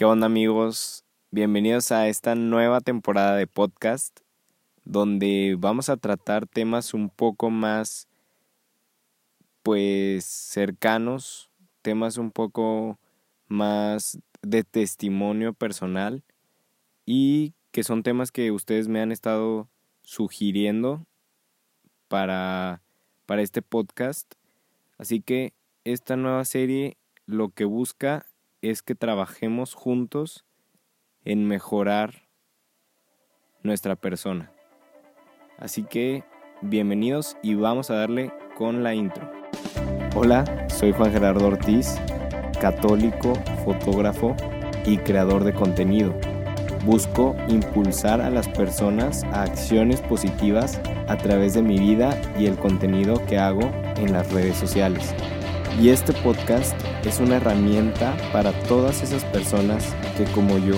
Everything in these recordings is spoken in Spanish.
¿Qué onda amigos? Bienvenidos a esta nueva temporada de podcast donde vamos a tratar temas un poco más pues cercanos, temas un poco más de testimonio personal y que son temas que ustedes me han estado sugiriendo para, para este podcast. Así que esta nueva serie lo que busca es que trabajemos juntos en mejorar nuestra persona. Así que bienvenidos y vamos a darle con la intro. Hola, soy Juan Gerardo Ortiz, católico, fotógrafo y creador de contenido. Busco impulsar a las personas a acciones positivas a través de mi vida y el contenido que hago en las redes sociales. Y este podcast es una herramienta para todas esas personas que como yo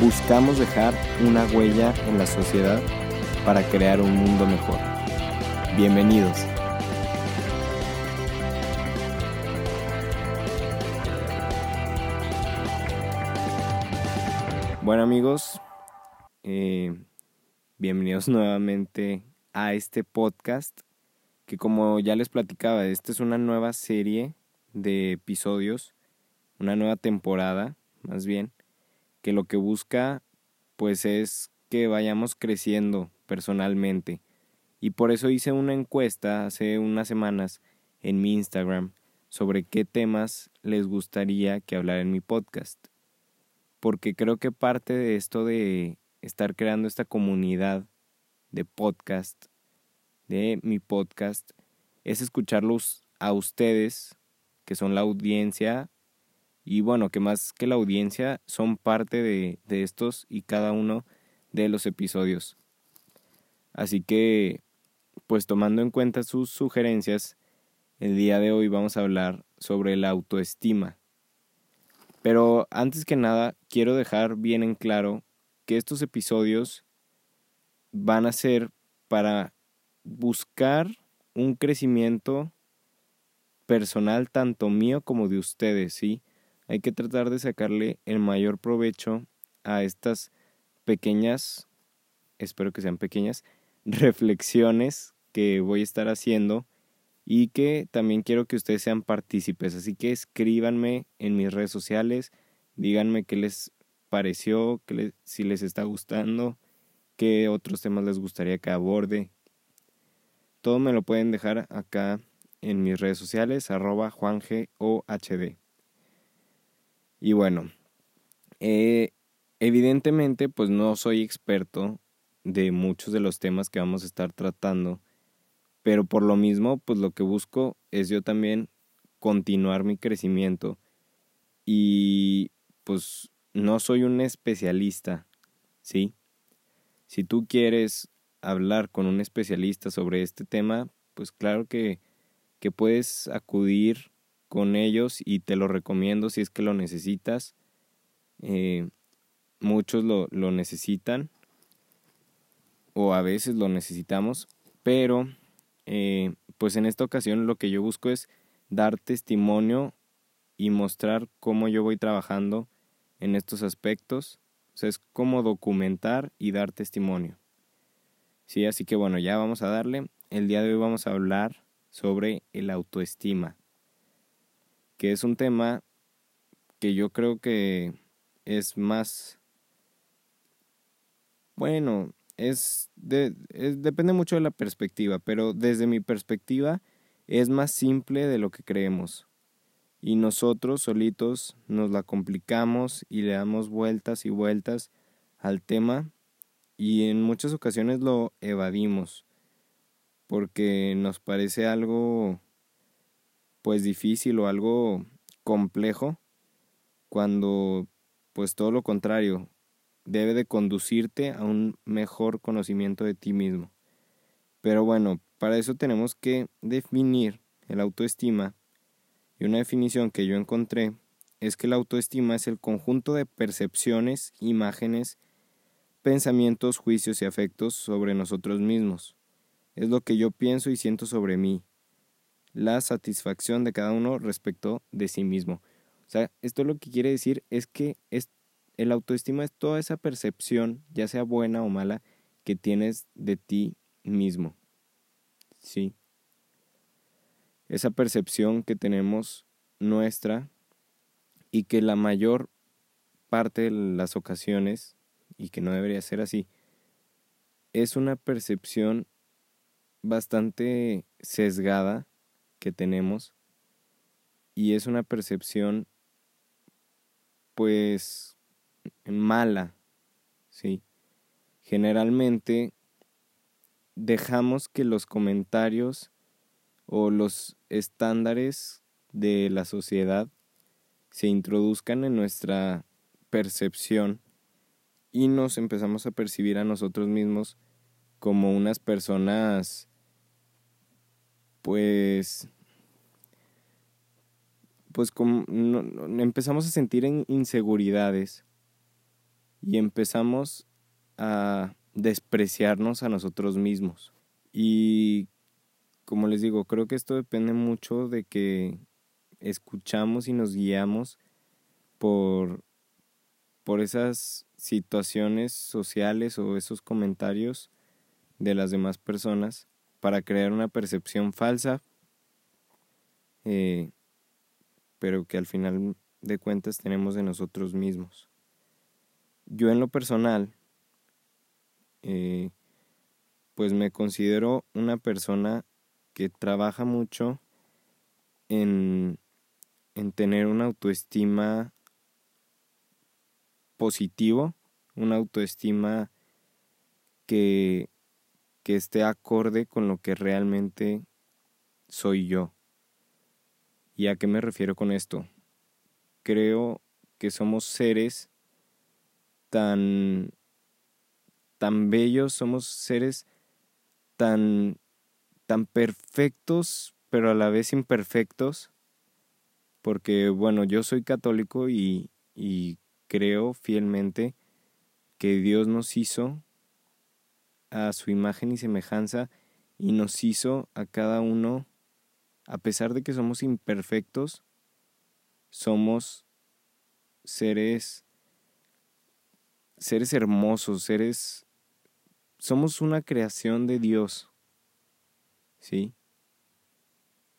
buscamos dejar una huella en la sociedad para crear un mundo mejor. Bienvenidos. Bueno amigos, eh, bienvenidos nuevamente a este podcast que como ya les platicaba, esta es una nueva serie de episodios, una nueva temporada más bien, que lo que busca pues es que vayamos creciendo personalmente. Y por eso hice una encuesta hace unas semanas en mi Instagram sobre qué temas les gustaría que hablara en mi podcast porque creo que parte de esto de estar creando esta comunidad de podcast, de mi podcast, es escucharlos a ustedes, que son la audiencia, y bueno, que más que la audiencia, son parte de, de estos y cada uno de los episodios. Así que, pues tomando en cuenta sus sugerencias, el día de hoy vamos a hablar sobre la autoestima. Pero antes que nada, quiero dejar bien en claro que estos episodios van a ser para buscar un crecimiento personal tanto mío como de ustedes, ¿sí? Hay que tratar de sacarle el mayor provecho a estas pequeñas, espero que sean pequeñas, reflexiones que voy a estar haciendo y que también quiero que ustedes sean partícipes. Así que escríbanme en mis redes sociales, díganme qué les pareció, que si les está gustando, qué otros temas les gustaría que aborde. Todo me lo pueden dejar acá en mis redes sociales, arroba juangeohd. Y bueno, eh, evidentemente pues no soy experto de muchos de los temas que vamos a estar tratando pero por lo mismo, pues lo que busco es yo también continuar mi crecimiento y pues no soy un especialista, ¿sí? Si tú quieres hablar con un especialista sobre este tema, pues claro que, que puedes acudir con ellos y te lo recomiendo si es que lo necesitas. Eh, muchos lo, lo necesitan o a veces lo necesitamos, pero eh, pues en esta ocasión lo que yo busco es dar testimonio y mostrar cómo yo voy trabajando en estos aspectos. O sea, es como documentar y dar testimonio. Sí, así que bueno, ya vamos a darle. El día de hoy vamos a hablar sobre el autoestima, que es un tema que yo creo que es más, bueno, es, de, depende mucho de la perspectiva, pero desde mi perspectiva es más simple de lo que creemos. Y nosotros solitos nos la complicamos y le damos vueltas y vueltas al tema y en muchas ocasiones lo evadimos porque nos parece algo pues difícil o algo complejo cuando pues todo lo contrario debe de conducirte a un mejor conocimiento de ti mismo. Pero bueno, para eso tenemos que definir el autoestima y una definición que yo encontré es que la autoestima es el conjunto de percepciones, imágenes, pensamientos, juicios y afectos sobre nosotros mismos. Es lo que yo pienso y siento sobre mí. La satisfacción de cada uno respecto de sí mismo. O sea, esto lo que quiere decir es que es, el autoestima es toda esa percepción, ya sea buena o mala, que tienes de ti mismo. Sí. Esa percepción que tenemos nuestra y que la mayor parte de las ocasiones, y que no debería ser así, es una percepción bastante sesgada que tenemos y es una percepción pues mala, ¿sí? Generalmente dejamos que los comentarios o los estándares de la sociedad se introduzcan en nuestra percepción y nos empezamos a percibir a nosotros mismos como unas personas pues pues como empezamos a sentir inseguridades y empezamos a despreciarnos a nosotros mismos. Y como les digo, creo que esto depende mucho de que escuchamos y nos guiamos por, por esas situaciones sociales o esos comentarios de las demás personas para crear una percepción falsa, eh, pero que al final de cuentas tenemos de nosotros mismos. Yo en lo personal, eh, pues me considero una persona que trabaja mucho en, en tener una autoestima positivo, una autoestima que, que esté acorde con lo que realmente soy yo. ¿Y a qué me refiero con esto? Creo que somos seres tan tan bellos, somos seres tan, tan perfectos, pero a la vez imperfectos, porque bueno, yo soy católico y, y creo fielmente que Dios nos hizo a su imagen y semejanza y nos hizo a cada uno, a pesar de que somos imperfectos, somos seres seres hermosos, seres somos una creación de Dios. ¿Sí?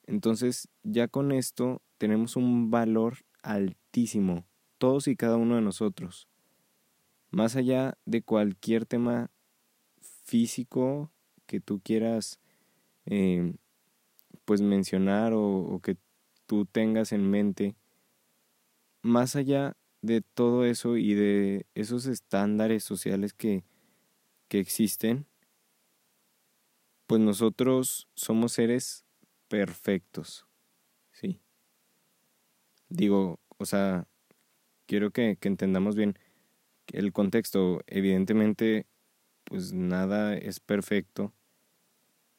Entonces, ya con esto tenemos un valor altísimo, todos y cada uno de nosotros. Más allá de cualquier tema físico que tú quieras eh, pues mencionar o, o que tú tengas en mente, más allá de todo eso y de esos estándares sociales que, que existen, pues nosotros somos seres perfectos, ¿sí? Digo, o sea, quiero que, entendamos bien el contexto. Evidentemente, pues nada es perfecto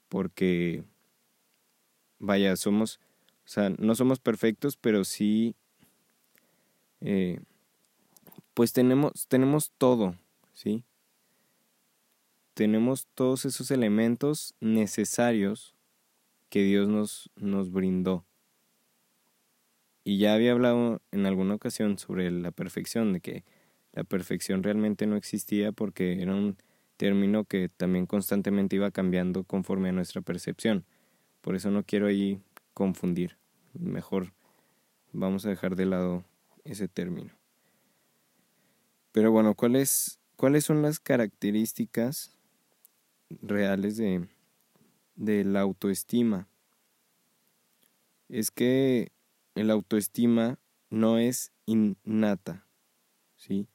porque, vaya, somos, o sea, no somos perfectos, pero sí, eh, pues tenemos, tenemos todo, ¿sí? tenemos todos esos elementos necesarios que Dios nos, nos brindó. Y ya había hablado en alguna ocasión sobre la perfección, de que la perfección realmente no existía porque era un término que también constantemente iba cambiando conforme a nuestra percepción. Por eso no quiero ahí confundir. Mejor vamos a dejar de lado ese término. Pero bueno, ¿cuáles, cuáles son las características reales de, de la autoestima es que el autoestima no es innata, ¿sí?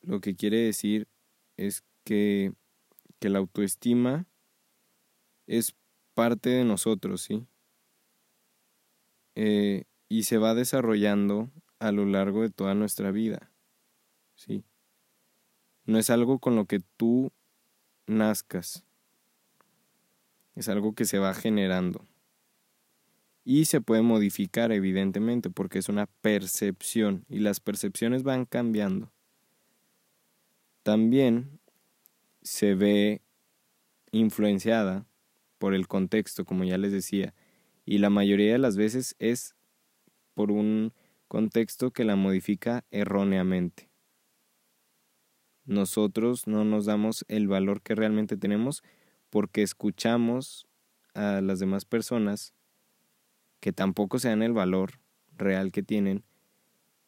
Lo que quiere decir es que, que la autoestima es parte de nosotros, ¿sí? Eh, y se va desarrollando a lo largo de toda nuestra vida, ¿sí? No es algo con lo que tú nazcas. Es algo que se va generando. Y se puede modificar, evidentemente, porque es una percepción y las percepciones van cambiando. También se ve influenciada por el contexto, como ya les decía, y la mayoría de las veces es por un contexto que la modifica erróneamente. Nosotros no nos damos el valor que realmente tenemos porque escuchamos a las demás personas que tampoco se dan el valor real que tienen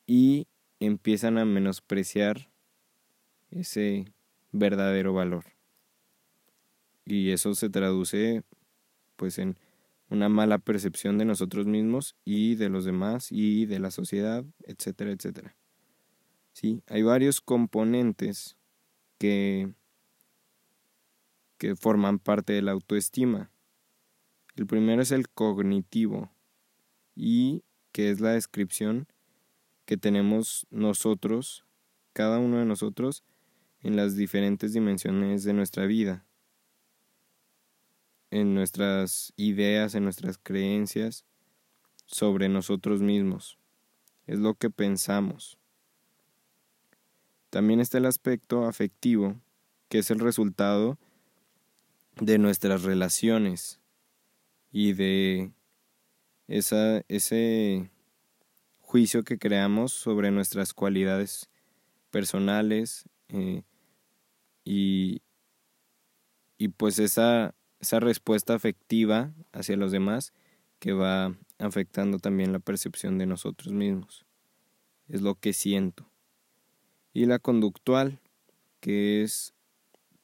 y empiezan a menospreciar ese verdadero valor. Y eso se traduce pues en una mala percepción de nosotros mismos y de los demás y de la sociedad, etcétera, etcétera. Sí, hay varios componentes que, que forman parte de la autoestima. El primero es el cognitivo y que es la descripción que tenemos nosotros, cada uno de nosotros, en las diferentes dimensiones de nuestra vida en nuestras ideas, en nuestras creencias sobre nosotros mismos. Es lo que pensamos. También está el aspecto afectivo, que es el resultado de nuestras relaciones y de ese juicio que creamos sobre nuestras cualidades personales eh, y, y pues esa esa respuesta afectiva hacia los demás que va afectando también la percepción de nosotros mismos. Es lo que siento. Y la conductual, que es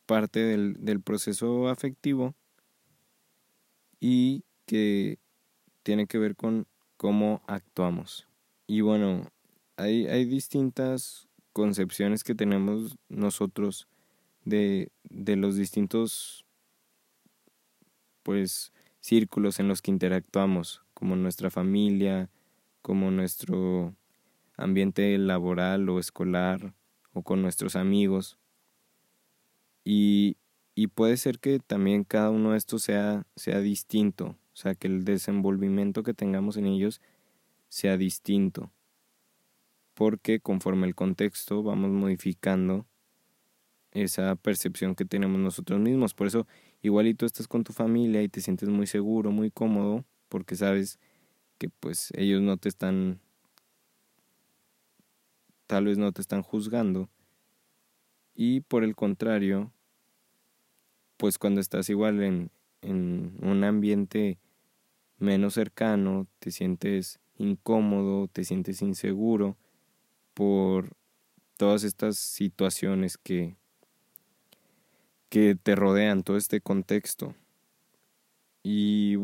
parte del, del proceso afectivo y que tiene que ver con cómo actuamos. Y bueno, hay, hay distintas concepciones que tenemos nosotros de, de los distintos pues círculos en los que interactuamos, como nuestra familia, como nuestro ambiente laboral o escolar o con nuestros amigos. Y, y puede ser que también cada uno de estos sea, sea distinto, o sea, que el desenvolvimiento que tengamos en ellos sea distinto, porque conforme el contexto vamos modificando esa percepción que tenemos nosotros mismos. Por eso igualito estás con tu familia y te sientes muy seguro, muy cómodo, porque sabes que pues ellos no te están, tal vez no te están juzgando. Y por el contrario, pues cuando estás igual en, en un ambiente menos cercano, te sientes incómodo, te sientes inseguro por todas estas situaciones que que te rodean, todo este contexto. Y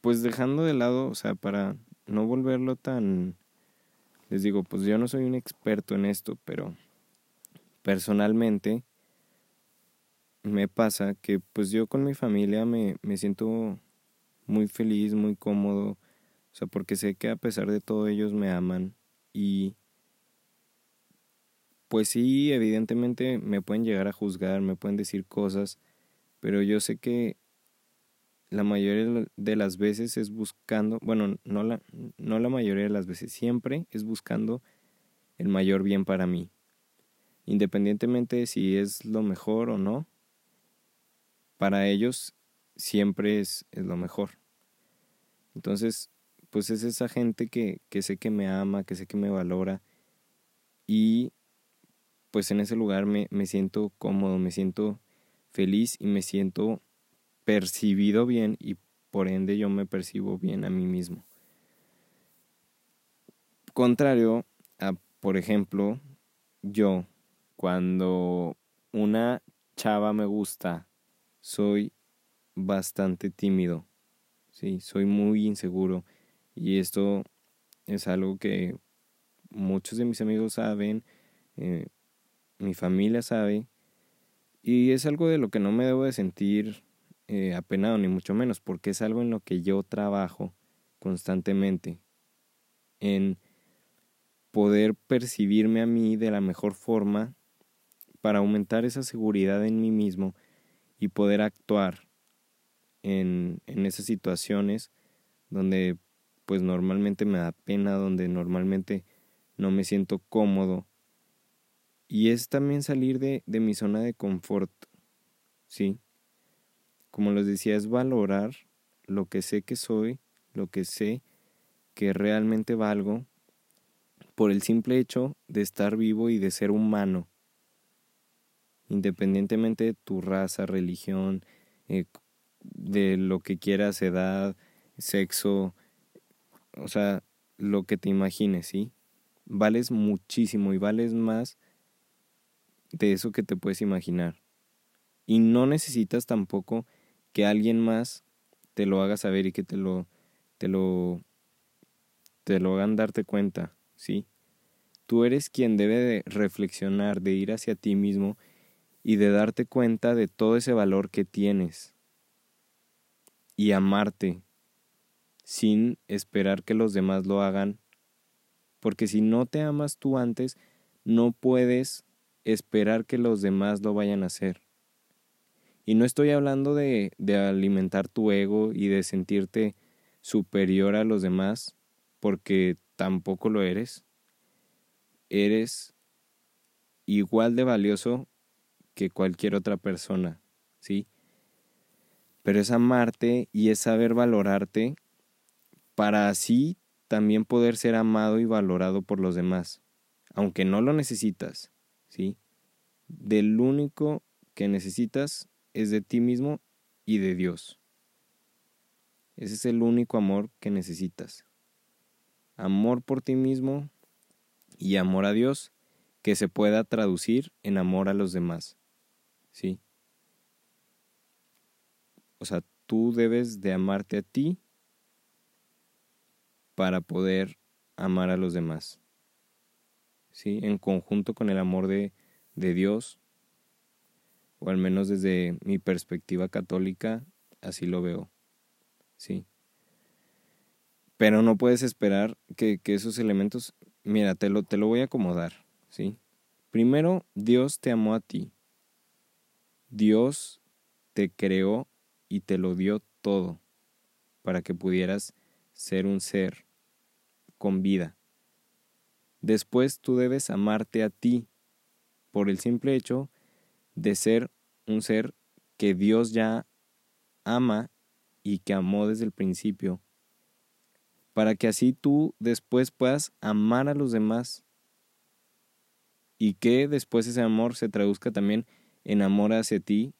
pues dejando de lado, o sea, para no volverlo tan... Les digo, pues yo no soy un experto en esto, pero personalmente me pasa que pues yo con mi familia me, me siento muy feliz, muy cómodo, o sea, porque sé que a pesar de todo ellos me aman y pues sí, evidentemente me pueden llegar a juzgar, me pueden decir cosas, pero yo sé que la mayoría de las veces es buscando, bueno, no la, no la mayoría de las veces, siempre es buscando el mayor bien para mí. Independientemente de si es lo mejor o no, para ellos siempre es, es lo mejor. Entonces, pues es esa gente que, que sé que me ama, que sé que me valora y pues en ese lugar me, me siento cómodo, me siento feliz y me siento percibido bien y por ende yo me percibo bien a mí mismo. Contrario a, por ejemplo, yo, cuando una chava me gusta, soy bastante tímido, sí, soy muy inseguro y esto es algo que muchos de mis amigos saben, eh, mi familia sabe, y es algo de lo que no me debo de sentir eh, apenado, ni mucho menos, porque es algo en lo que yo trabajo constantemente, en poder percibirme a mí de la mejor forma para aumentar esa seguridad en mí mismo y poder actuar en, en esas situaciones donde pues normalmente me da pena, donde normalmente no me siento cómodo y es también salir de, de mi zona de confort, ¿sí? Como les decía, es valorar lo que sé que soy, lo que sé que realmente valgo por el simple hecho de estar vivo y de ser humano, independientemente de tu raza, religión, eh, de lo que quieras, edad, sexo, o sea, lo que te imagines, ¿sí? Vales muchísimo y vales más de eso que te puedes imaginar. Y no necesitas tampoco que alguien más te lo haga saber y que te lo te lo te lo hagan darte cuenta, ¿sí? Tú eres quien debe de reflexionar, de ir hacia ti mismo y de darte cuenta de todo ese valor que tienes y amarte sin esperar que los demás lo hagan, porque si no te amas tú antes, no puedes esperar que los demás lo vayan a hacer. Y no estoy hablando de, de alimentar tu ego y de sentirte superior a los demás, porque tampoco lo eres. Eres igual de valioso que cualquier otra persona, ¿sí? Pero es amarte y es saber valorarte para así también poder ser amado y valorado por los demás, aunque no lo necesitas. ¿sí? Del único que necesitas es de ti mismo y de Dios. Ese es el único amor que necesitas. Amor por ti mismo y amor a Dios que se pueda traducir en amor a los demás. ¿Sí? O sea, tú debes de amarte a ti para poder amar a los demás. ¿sí? en conjunto con el amor de, de Dios, o al menos desde mi perspectiva católica, así lo veo. ¿sí? Pero no puedes esperar que, que esos elementos, mira, te lo, te lo voy a acomodar. ¿sí? Primero, Dios te amó a ti. Dios te creó y te lo dio todo para que pudieras ser un ser con vida. Después tú debes amarte a ti por el simple hecho de ser un ser que Dios ya ama y que amó desde el principio, para que así tú después puedas amar a los demás y que después ese amor se traduzca también en amor hacia ti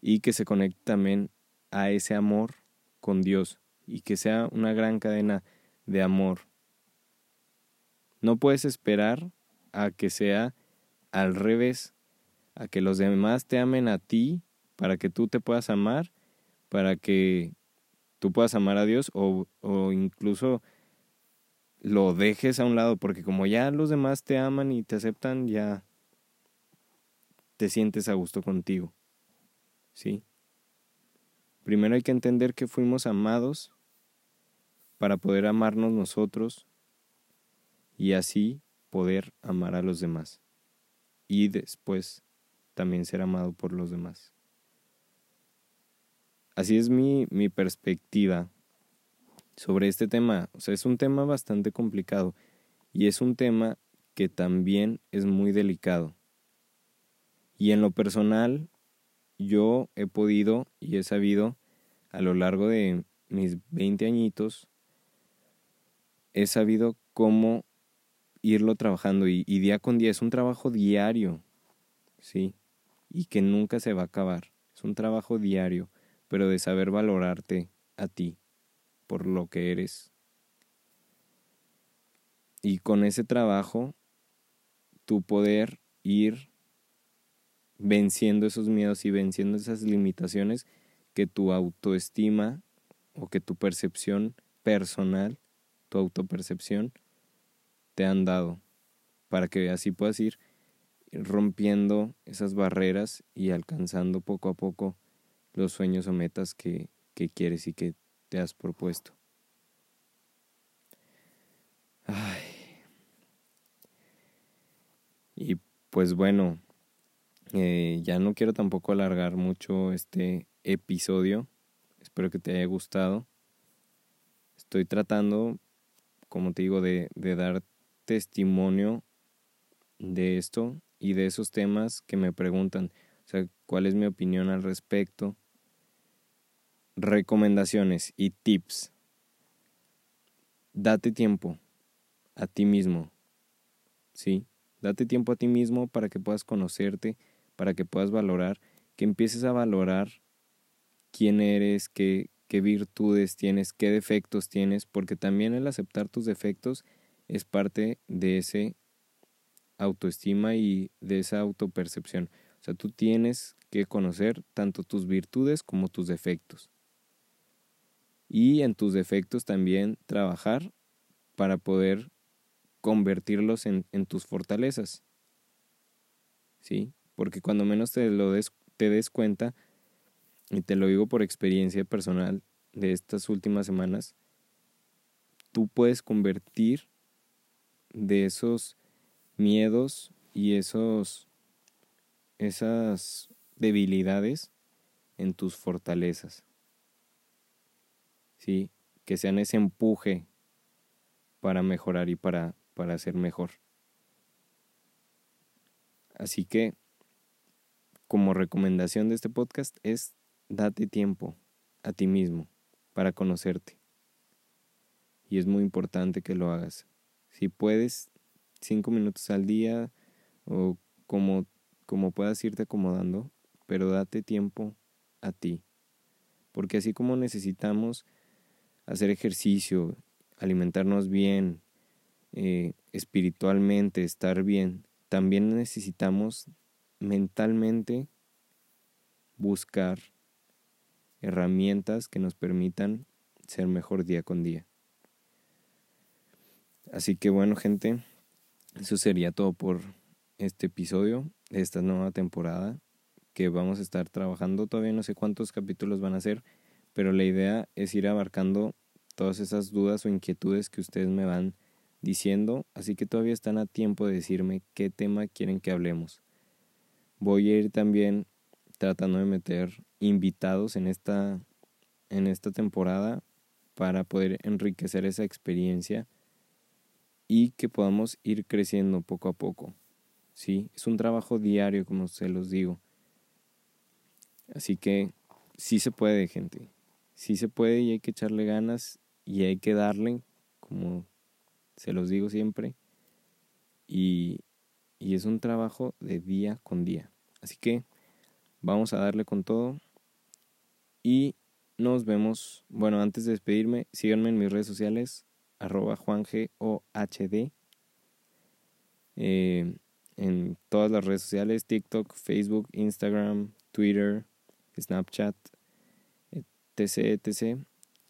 y que se conecte también a ese amor con Dios y que sea una gran cadena de amor. No puedes esperar a que sea al revés, a que los demás te amen a ti para que tú te puedas amar, para que tú puedas amar a Dios o, o incluso lo dejes a un lado, porque como ya los demás te aman y te aceptan, ya te sientes a gusto contigo. ¿Sí? Primero hay que entender que fuimos amados para poder amarnos nosotros y así poder amar a los demás y después también ser amado por los demás. Así es mi, mi perspectiva sobre este tema. O sea, es un tema bastante complicado y es un tema que también es muy delicado. Y en lo personal, yo he podido y he sabido a lo largo de mis 20 añitos, he sabido cómo irlo trabajando y, día con día es un trabajo diario, ¿sí? Y que nunca se va a acabar. Es un trabajo diario, pero de saber valorarte a ti por lo que eres. Y con ese trabajo, tu poder ir venciendo esos miedos y venciendo esas limitaciones que tu autoestima o que tu percepción personal, tu autopercepción, te han dado para que así puedas ir rompiendo esas barreras y alcanzando poco a poco los sueños o metas que, que quieres y que te has propuesto. Ay. Y pues bueno, eh, ya no quiero tampoco alargar mucho este episodio. Espero que te haya gustado. Estoy tratando, como te digo, de, de dar testimonio de esto y de esos temas que me preguntan, o sea, cuál es mi opinión al respecto, recomendaciones y tips date tiempo a ti mismo. ¿Sí? Date tiempo a ti mismo para que puedas conocerte, para que puedas valorar, que empieces a valorar quién eres, qué, virtudes tienes, qué defectos tienes, porque también el aceptar tus defectos es parte de ese autoestima y de esa autopercepción. O sea, tú tienes que conocer tanto tus virtudes como tus defectos. Y en tus defectos también trabajar para poder convertirlos en, en tus fortalezas. ¿Sí? Porque cuando menos te lo des, te des cuenta, y te lo digo por experiencia personal de estas últimas semanas, tú puedes convertir de esos miedos y esos esas debilidades en tus fortalezas. ¿Sí? Que sean ese empuje para mejorar y para, para ser mejor. Así que, como recomendación de este podcast es date tiempo a ti mismo para conocerte. Y es muy importante que lo hagas. Si puedes, cinco minutos al día o como, como puedas irte acomodando, pero date tiempo a ti. Porque así como necesitamos hacer ejercicio, alimentarnos bien, eh, espiritualmente, estar bien, también necesitamos mentalmente buscar herramientas que nos permitan ser mejor día con día. Así que bueno gente, eso sería todo por este episodio de esta nueva temporada que vamos a estar trabajando. Todavía no sé cuántos capítulos van a ser, pero la idea es ir abarcando todas esas dudas o inquietudes que ustedes me van diciendo, así que todavía están a tiempo de decirme qué tema quieren que hablemos. Voy a ir también tratando de meter invitados en esta, en esta temporada para poder enriquecer esa experiencia y que podamos ir creciendo poco a poco. ¿sí? Es un trabajo diario, como se los digo. Así que sí se puede, gente. Sí se puede y hay que echarle ganas y hay que darle, como se los digo siempre. Y, y es un trabajo de día con día. Así que Vamos a darle con todo. Y nos vemos. Bueno, antes de despedirme, síganme en mis redes sociales, arroba juangeohd. Eh, en todas las redes sociales, TikTok, Facebook, Instagram, Twitter, Snapchat, etc, etc.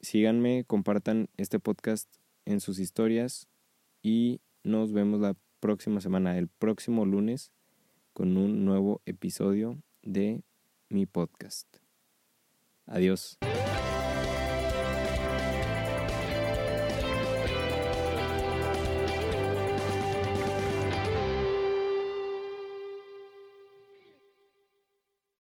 Síganme, compartan este podcast en sus historias y nos vemos la próxima semana, el próximo lunes, con un nuevo episodio de mi podcast. Adiós.